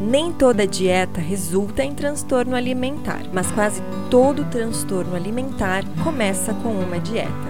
Nem toda dieta resulta em transtorno alimentar, mas quase todo transtorno alimentar começa com uma dieta.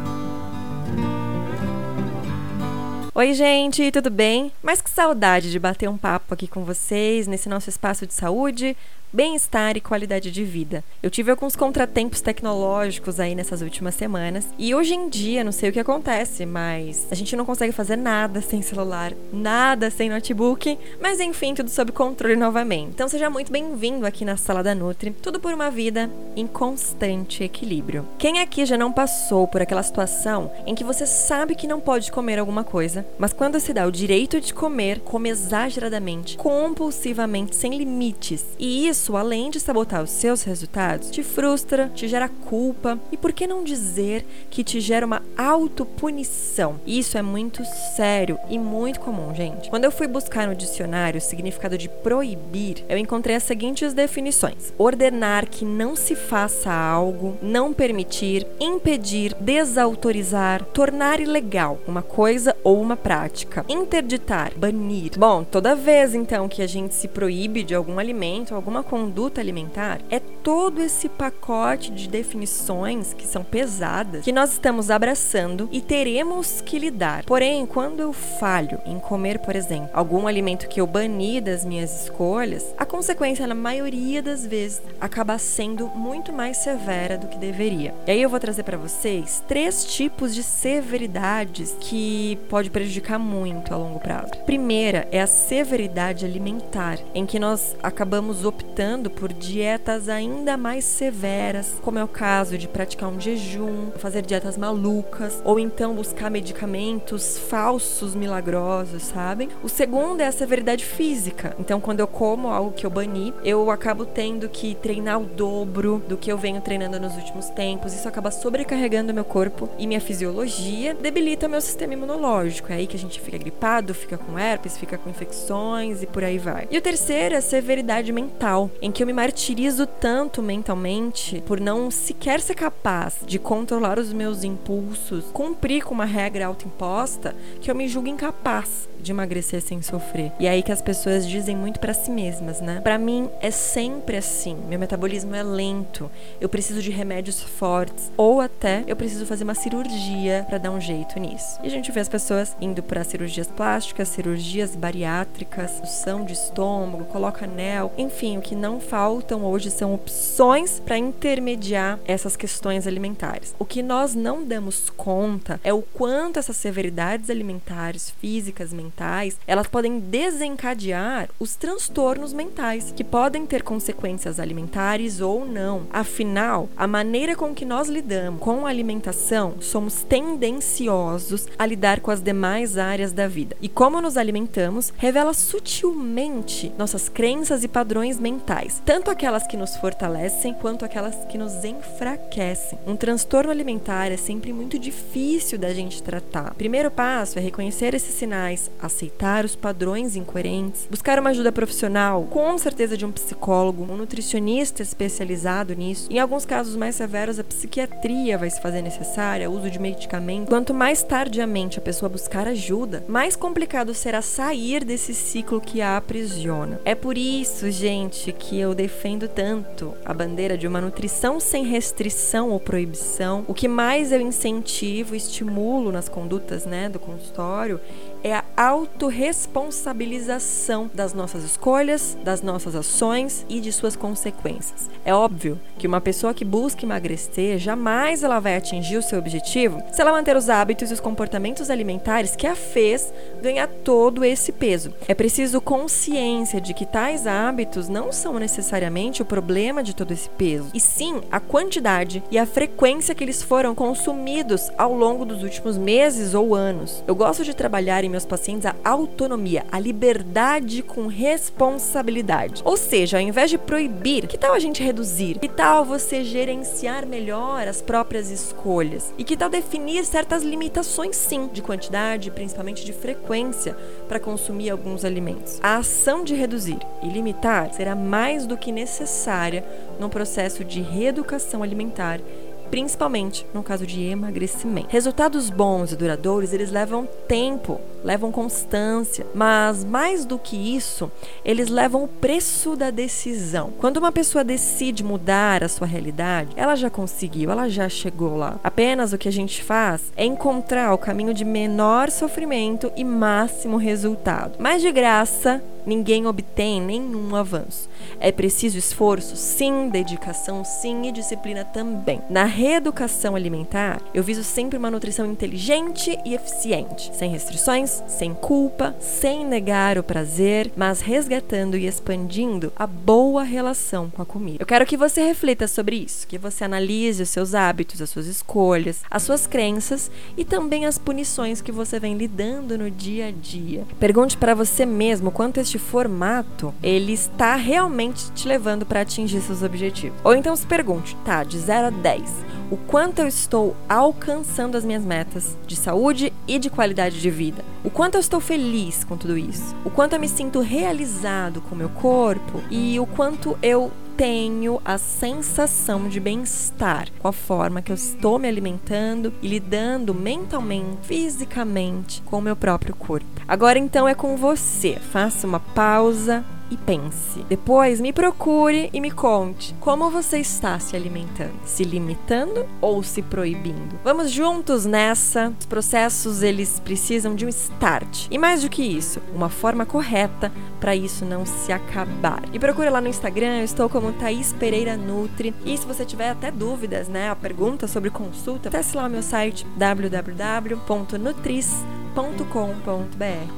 Oi, gente, tudo bem? Mas que saudade de bater um papo aqui com vocês nesse nosso espaço de saúde, bem-estar e qualidade de vida. Eu tive alguns contratempos tecnológicos aí nessas últimas semanas e hoje em dia não sei o que acontece, mas a gente não consegue fazer nada sem celular, nada sem notebook, mas enfim, tudo sob controle novamente. Então seja muito bem-vindo aqui na Sala da Nutri, tudo por uma vida em constante equilíbrio. Quem aqui já não passou por aquela situação em que você sabe que não pode comer alguma coisa, mas quando se dá o direito de comer, come exageradamente, compulsivamente, sem limites, e isso além de sabotar os seus resultados, te frustra, te gera culpa e por que não dizer que te gera uma autopunição? Isso é muito sério e muito comum, gente. Quando eu fui buscar no dicionário o significado de proibir, eu encontrei as seguintes definições: ordenar que não se faça algo, não permitir, impedir, desautorizar, tornar ilegal uma coisa ou uma prática, interditar, banir. Bom, toda vez então que a gente se proíbe de algum alimento, alguma conduta alimentar é todo esse pacote de definições que são pesadas que nós estamos abraçando e teremos que lidar. Porém, quando eu falho em comer, por exemplo, algum alimento que eu bani das minhas escolhas, a consequência, na maioria das vezes, acaba sendo muito mais severa do que deveria. E aí eu vou trazer para vocês três tipos de severidades que pode prejudicar muito a longo prazo. Primeira é a severidade alimentar, em que nós acabamos optando optando por dietas ainda mais severas, como é o caso de praticar um jejum, fazer dietas malucas, ou então buscar medicamentos falsos milagrosos, sabem? O segundo é a severidade física. Então, quando eu como algo que eu bani, eu acabo tendo que treinar o dobro do que eu venho treinando nos últimos tempos. Isso acaba sobrecarregando meu corpo e minha fisiologia, debilita meu sistema imunológico. É aí que a gente fica gripado, fica com herpes, fica com infecções e por aí vai. E o terceiro é a severidade mental em que eu me martirizo tanto mentalmente por não sequer ser capaz de controlar os meus impulsos, cumprir com uma regra autoimposta, que eu me julgo incapaz de emagrecer sem sofrer. E é aí que as pessoas dizem muito para si mesmas, né? Para mim é sempre assim. Meu metabolismo é lento. Eu preciso de remédios fortes ou até eu preciso fazer uma cirurgia para dar um jeito nisso. E a gente vê as pessoas indo para cirurgias plásticas, cirurgias bariátricas, sução de estômago, coloca anel, enfim, o que não faltam hoje são opções para intermediar essas questões alimentares. O que nós não damos conta é o quanto essas severidades alimentares, físicas, mentais elas podem desencadear os transtornos mentais, que podem ter consequências alimentares ou não. Afinal, a maneira com que nós lidamos com a alimentação, somos tendenciosos a lidar com as demais áreas da vida. E como nos alimentamos revela sutilmente nossas crenças e padrões mentais, tanto aquelas que nos fortalecem quanto aquelas que nos enfraquecem. Um transtorno alimentar é sempre muito difícil da gente tratar. O primeiro passo é reconhecer esses sinais, aceitar os padrões incoerentes, buscar uma ajuda profissional, com certeza de um psicólogo, um nutricionista especializado nisso. Em alguns casos mais severos, a psiquiatria vai se fazer necessária, uso de medicamentos. Quanto mais tardiamente a pessoa buscar ajuda, mais complicado será sair desse ciclo que a aprisiona. É por isso, gente, que eu defendo tanto a bandeira de uma nutrição sem restrição ou proibição. O que mais eu incentivo estimulo nas condutas, né, do consultório é a autorresponsabilização das nossas escolhas, das nossas ações e de suas consequências. É óbvio que uma pessoa que busca emagrecer jamais ela vai atingir o seu objetivo se ela manter os hábitos e os comportamentos alimentares que a fez ganhar todo esse peso. É preciso consciência de que tais hábitos não são necessariamente o problema de todo esse peso, e sim a quantidade e a frequência que eles foram consumidos ao longo dos últimos meses ou anos. Eu gosto de trabalhar em meus pacientes a autonomia, a liberdade com responsabilidade. Ou seja, ao invés de proibir, que tal a gente reduzir? Que tal você gerenciar melhor as próprias escolhas? E que tal definir certas limitações, sim, de quantidade, principalmente de frequência, para consumir alguns alimentos? A ação de reduzir e limitar será mais do que necessária no processo de reeducação alimentar principalmente no caso de emagrecimento. Resultados bons e duradouros, eles levam tempo, levam constância, mas mais do que isso, eles levam o preço da decisão. Quando uma pessoa decide mudar a sua realidade, ela já conseguiu, ela já chegou lá. Apenas o que a gente faz é encontrar o caminho de menor sofrimento e máximo resultado. Mas de graça, ninguém obtém nenhum avanço. É preciso esforço, sim, dedicação, sim, e disciplina também. Na reeducação alimentar, eu viso sempre uma nutrição inteligente e eficiente, sem restrições, sem culpa, sem negar o prazer, mas resgatando e expandindo a boa relação com a comida. Eu quero que você reflita sobre isso, que você analise os seus hábitos, as suas escolhas, as suas crenças e também as punições que você vem lidando no dia a dia. Pergunte para você mesmo quanto este formato ele está realmente te levando para atingir seus objetivos. Ou então se pergunte, tá, de 0 a 10, o quanto eu estou alcançando as minhas metas de saúde e de qualidade de vida? O quanto eu estou feliz com tudo isso? O quanto eu me sinto realizado com o meu corpo? E o quanto eu tenho a sensação de bem-estar com a forma que eu estou me alimentando e lidando mentalmente, fisicamente com o meu próprio corpo. Agora então é com você. Faça uma pausa, e pense. Depois me procure e me conte como você está se alimentando, se limitando ou se proibindo. Vamos juntos nessa. Os processos eles precisam de um start. E mais do que isso, uma forma correta para isso não se acabar. E procure lá no Instagram, eu estou como Thaís Pereira Nutri. E se você tiver até dúvidas, né, a pergunta sobre consulta, acesse lá o meu site www.nutris.com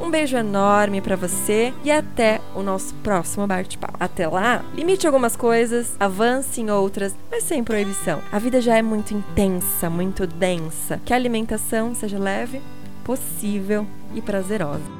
um beijo enorme para você e até o nosso próximo bate-papo. Até lá, limite algumas coisas, avance em outras, mas sem proibição. A vida já é muito intensa, muito densa. Que a alimentação seja leve, possível e prazerosa.